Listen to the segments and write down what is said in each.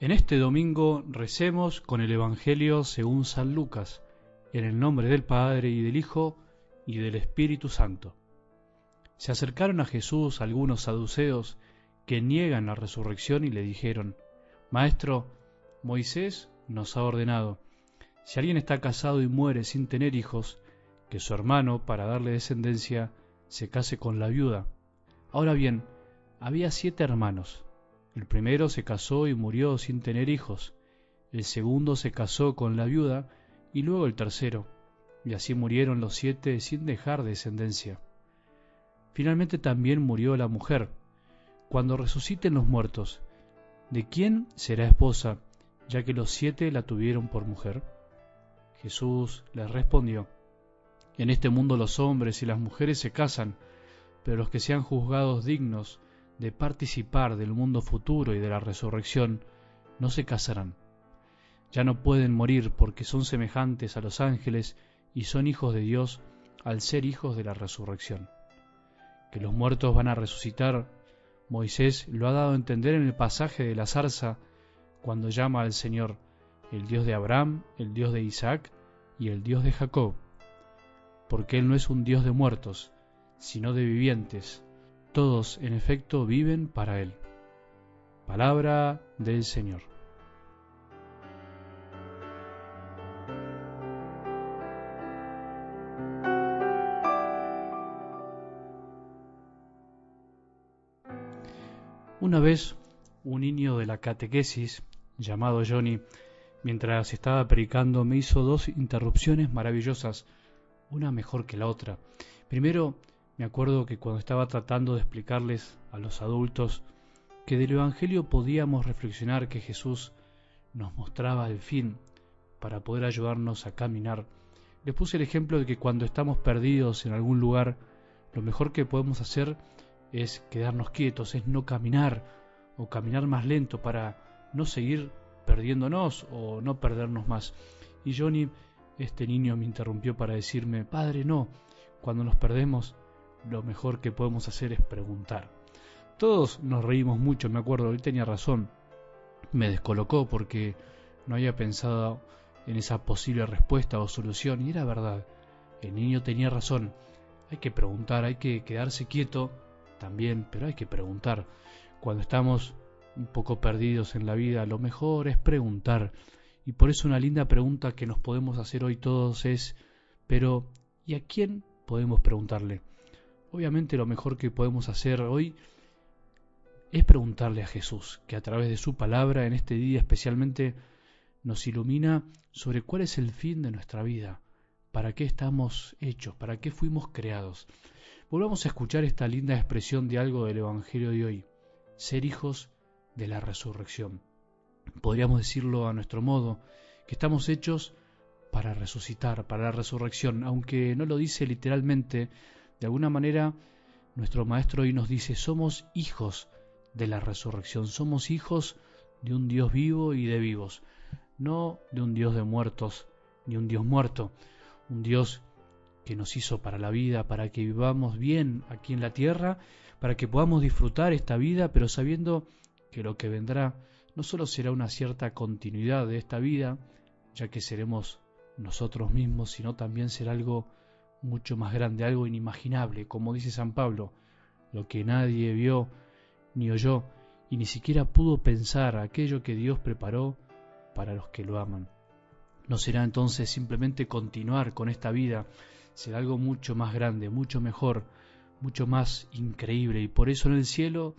En este domingo recemos con el Evangelio según San Lucas, en el nombre del Padre y del Hijo y del Espíritu Santo. Se acercaron a Jesús algunos saduceos que niegan la resurrección y le dijeron, Maestro, Moisés nos ha ordenado, si alguien está casado y muere sin tener hijos, que su hermano, para darle descendencia, se case con la viuda. Ahora bien, había siete hermanos. El primero se casó y murió sin tener hijos, el segundo se casó con la viuda y luego el tercero, y así murieron los siete sin dejar descendencia. Finalmente también murió la mujer. Cuando resuciten los muertos, ¿de quién será esposa, ya que los siete la tuvieron por mujer? Jesús les respondió, En este mundo los hombres y las mujeres se casan, pero los que sean juzgados dignos de participar del mundo futuro y de la resurrección, no se casarán. Ya no pueden morir porque son semejantes a los ángeles y son hijos de Dios al ser hijos de la resurrección. Que los muertos van a resucitar, Moisés lo ha dado a entender en el pasaje de la zarza cuando llama al Señor el Dios de Abraham, el Dios de Isaac y el Dios de Jacob, porque Él no es un Dios de muertos, sino de vivientes, todos, en efecto, viven para Él. Palabra del Señor. Una vez, un niño de la catequesis, llamado Johnny, mientras estaba predicando, me hizo dos interrupciones maravillosas, una mejor que la otra. Primero, me acuerdo que cuando estaba tratando de explicarles a los adultos que del Evangelio podíamos reflexionar que Jesús nos mostraba el fin para poder ayudarnos a caminar, les puse el ejemplo de que cuando estamos perdidos en algún lugar, lo mejor que podemos hacer es quedarnos quietos, es no caminar o caminar más lento para no seguir perdiéndonos o no perdernos más. Y Johnny, este niño, me interrumpió para decirme, Padre, no, cuando nos perdemos lo mejor que podemos hacer es preguntar. Todos nos reímos mucho, me acuerdo, él tenía razón. Me descolocó porque no había pensado en esa posible respuesta o solución y era verdad. El niño tenía razón. Hay que preguntar, hay que quedarse quieto también, pero hay que preguntar. Cuando estamos un poco perdidos en la vida, lo mejor es preguntar. Y por eso una linda pregunta que nos podemos hacer hoy todos es, pero ¿y a quién podemos preguntarle? Obviamente lo mejor que podemos hacer hoy es preguntarle a Jesús, que a través de su palabra en este día especialmente nos ilumina sobre cuál es el fin de nuestra vida, para qué estamos hechos, para qué fuimos creados. Volvamos a escuchar esta linda expresión de algo del Evangelio de hoy, ser hijos de la resurrección. Podríamos decirlo a nuestro modo, que estamos hechos para resucitar, para la resurrección, aunque no lo dice literalmente, de alguna manera, nuestro Maestro hoy nos dice, somos hijos de la resurrección, somos hijos de un Dios vivo y de vivos, no de un Dios de muertos, ni un Dios muerto, un Dios que nos hizo para la vida, para que vivamos bien aquí en la tierra, para que podamos disfrutar esta vida, pero sabiendo que lo que vendrá no solo será una cierta continuidad de esta vida, ya que seremos nosotros mismos, sino también será algo mucho más grande, algo inimaginable, como dice San Pablo, lo que nadie vio ni oyó y ni siquiera pudo pensar aquello que Dios preparó para los que lo aman. No será entonces simplemente continuar con esta vida, será algo mucho más grande, mucho mejor, mucho más increíble. Y por eso en el cielo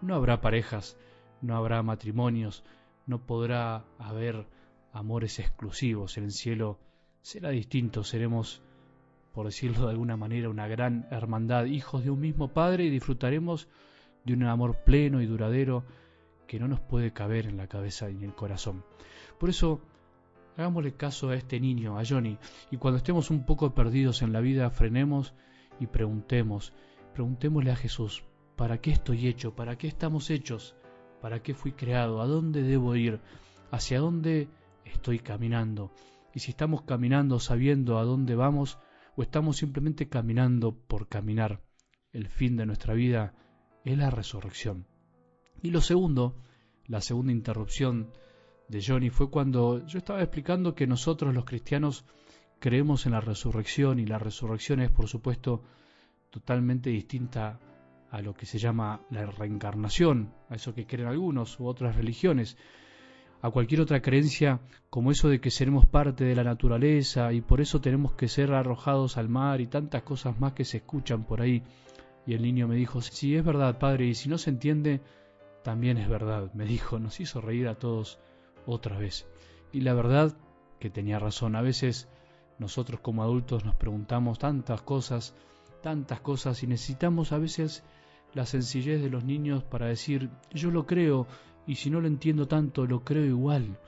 no habrá parejas, no habrá matrimonios, no podrá haber amores exclusivos, en el cielo será distinto, seremos por decirlo de alguna manera, una gran hermandad, hijos de un mismo Padre, y disfrutaremos de un amor pleno y duradero que no nos puede caber en la cabeza y en el corazón. Por eso, hagámosle caso a este niño, a Johnny, y cuando estemos un poco perdidos en la vida, frenemos y preguntemos, preguntémosle a Jesús, ¿para qué estoy hecho? ¿Para qué estamos hechos? ¿Para qué fui creado? ¿A dónde debo ir? ¿Hacia dónde estoy caminando? Y si estamos caminando sabiendo a dónde vamos, o estamos simplemente caminando por caminar. El fin de nuestra vida es la resurrección. Y lo segundo, la segunda interrupción de Johnny fue cuando yo estaba explicando que nosotros los cristianos creemos en la resurrección y la resurrección es por supuesto totalmente distinta a lo que se llama la reencarnación, a eso que creen algunos u otras religiones, a cualquier otra creencia como eso de que seremos parte de la naturaleza y por eso tenemos que ser arrojados al mar y tantas cosas más que se escuchan por ahí. Y el niño me dijo, sí, es verdad, padre, y si no se entiende, también es verdad, me dijo, nos hizo reír a todos otra vez. Y la verdad que tenía razón, a veces nosotros como adultos nos preguntamos tantas cosas, tantas cosas y necesitamos a veces la sencillez de los niños para decir yo lo creo y si no lo entiendo tanto lo creo igual.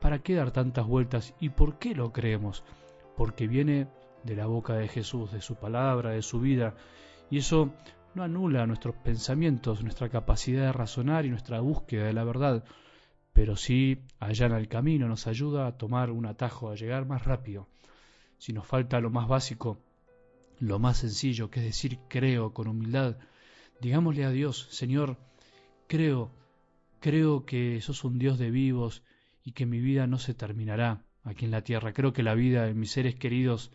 ¿Para qué dar tantas vueltas y por qué lo creemos? Porque viene de la boca de Jesús, de su palabra, de su vida y eso no anula nuestros pensamientos, nuestra capacidad de razonar y nuestra búsqueda de la verdad, pero sí allana el camino, nos ayuda a tomar un atajo, a llegar más rápido. Si nos falta lo más básico, lo más sencillo, que es decir creo con humildad, digámosle a Dios, Señor, creo, creo que sos un Dios de vivos y que mi vida no se terminará aquí en la tierra. Creo que la vida de mis seres queridos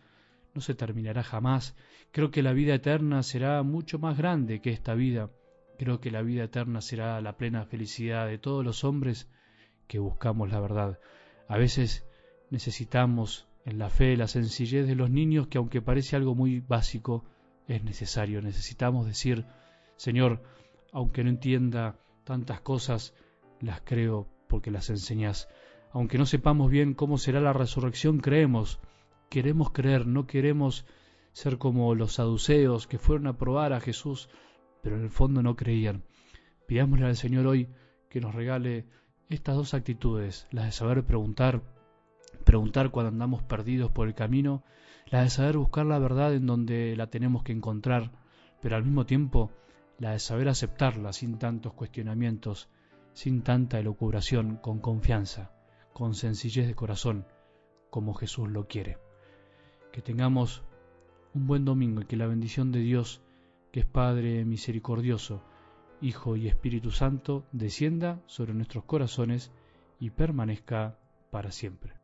no se terminará jamás. Creo que la vida eterna será mucho más grande que esta vida. Creo que la vida eterna será la plena felicidad de todos los hombres que buscamos la verdad. A veces necesitamos en la fe la sencillez de los niños que aunque parece algo muy básico, es necesario. Necesitamos decir, Señor, aunque no entienda tantas cosas, las creo porque las enseñas. Aunque no sepamos bien cómo será la resurrección, creemos. Queremos creer, no queremos ser como los saduceos que fueron a probar a Jesús, pero en el fondo no creían. Pidámosle al Señor hoy que nos regale estas dos actitudes, la de saber preguntar, preguntar cuando andamos perdidos por el camino, la de saber buscar la verdad en donde la tenemos que encontrar, pero al mismo tiempo la de saber aceptarla sin tantos cuestionamientos, sin tanta elucubración, con confianza, con sencillez de corazón, como Jesús lo quiere. Que tengamos un buen domingo y que la bendición de Dios, que es Padre misericordioso, Hijo y Espíritu Santo, descienda sobre nuestros corazones y permanezca para siempre.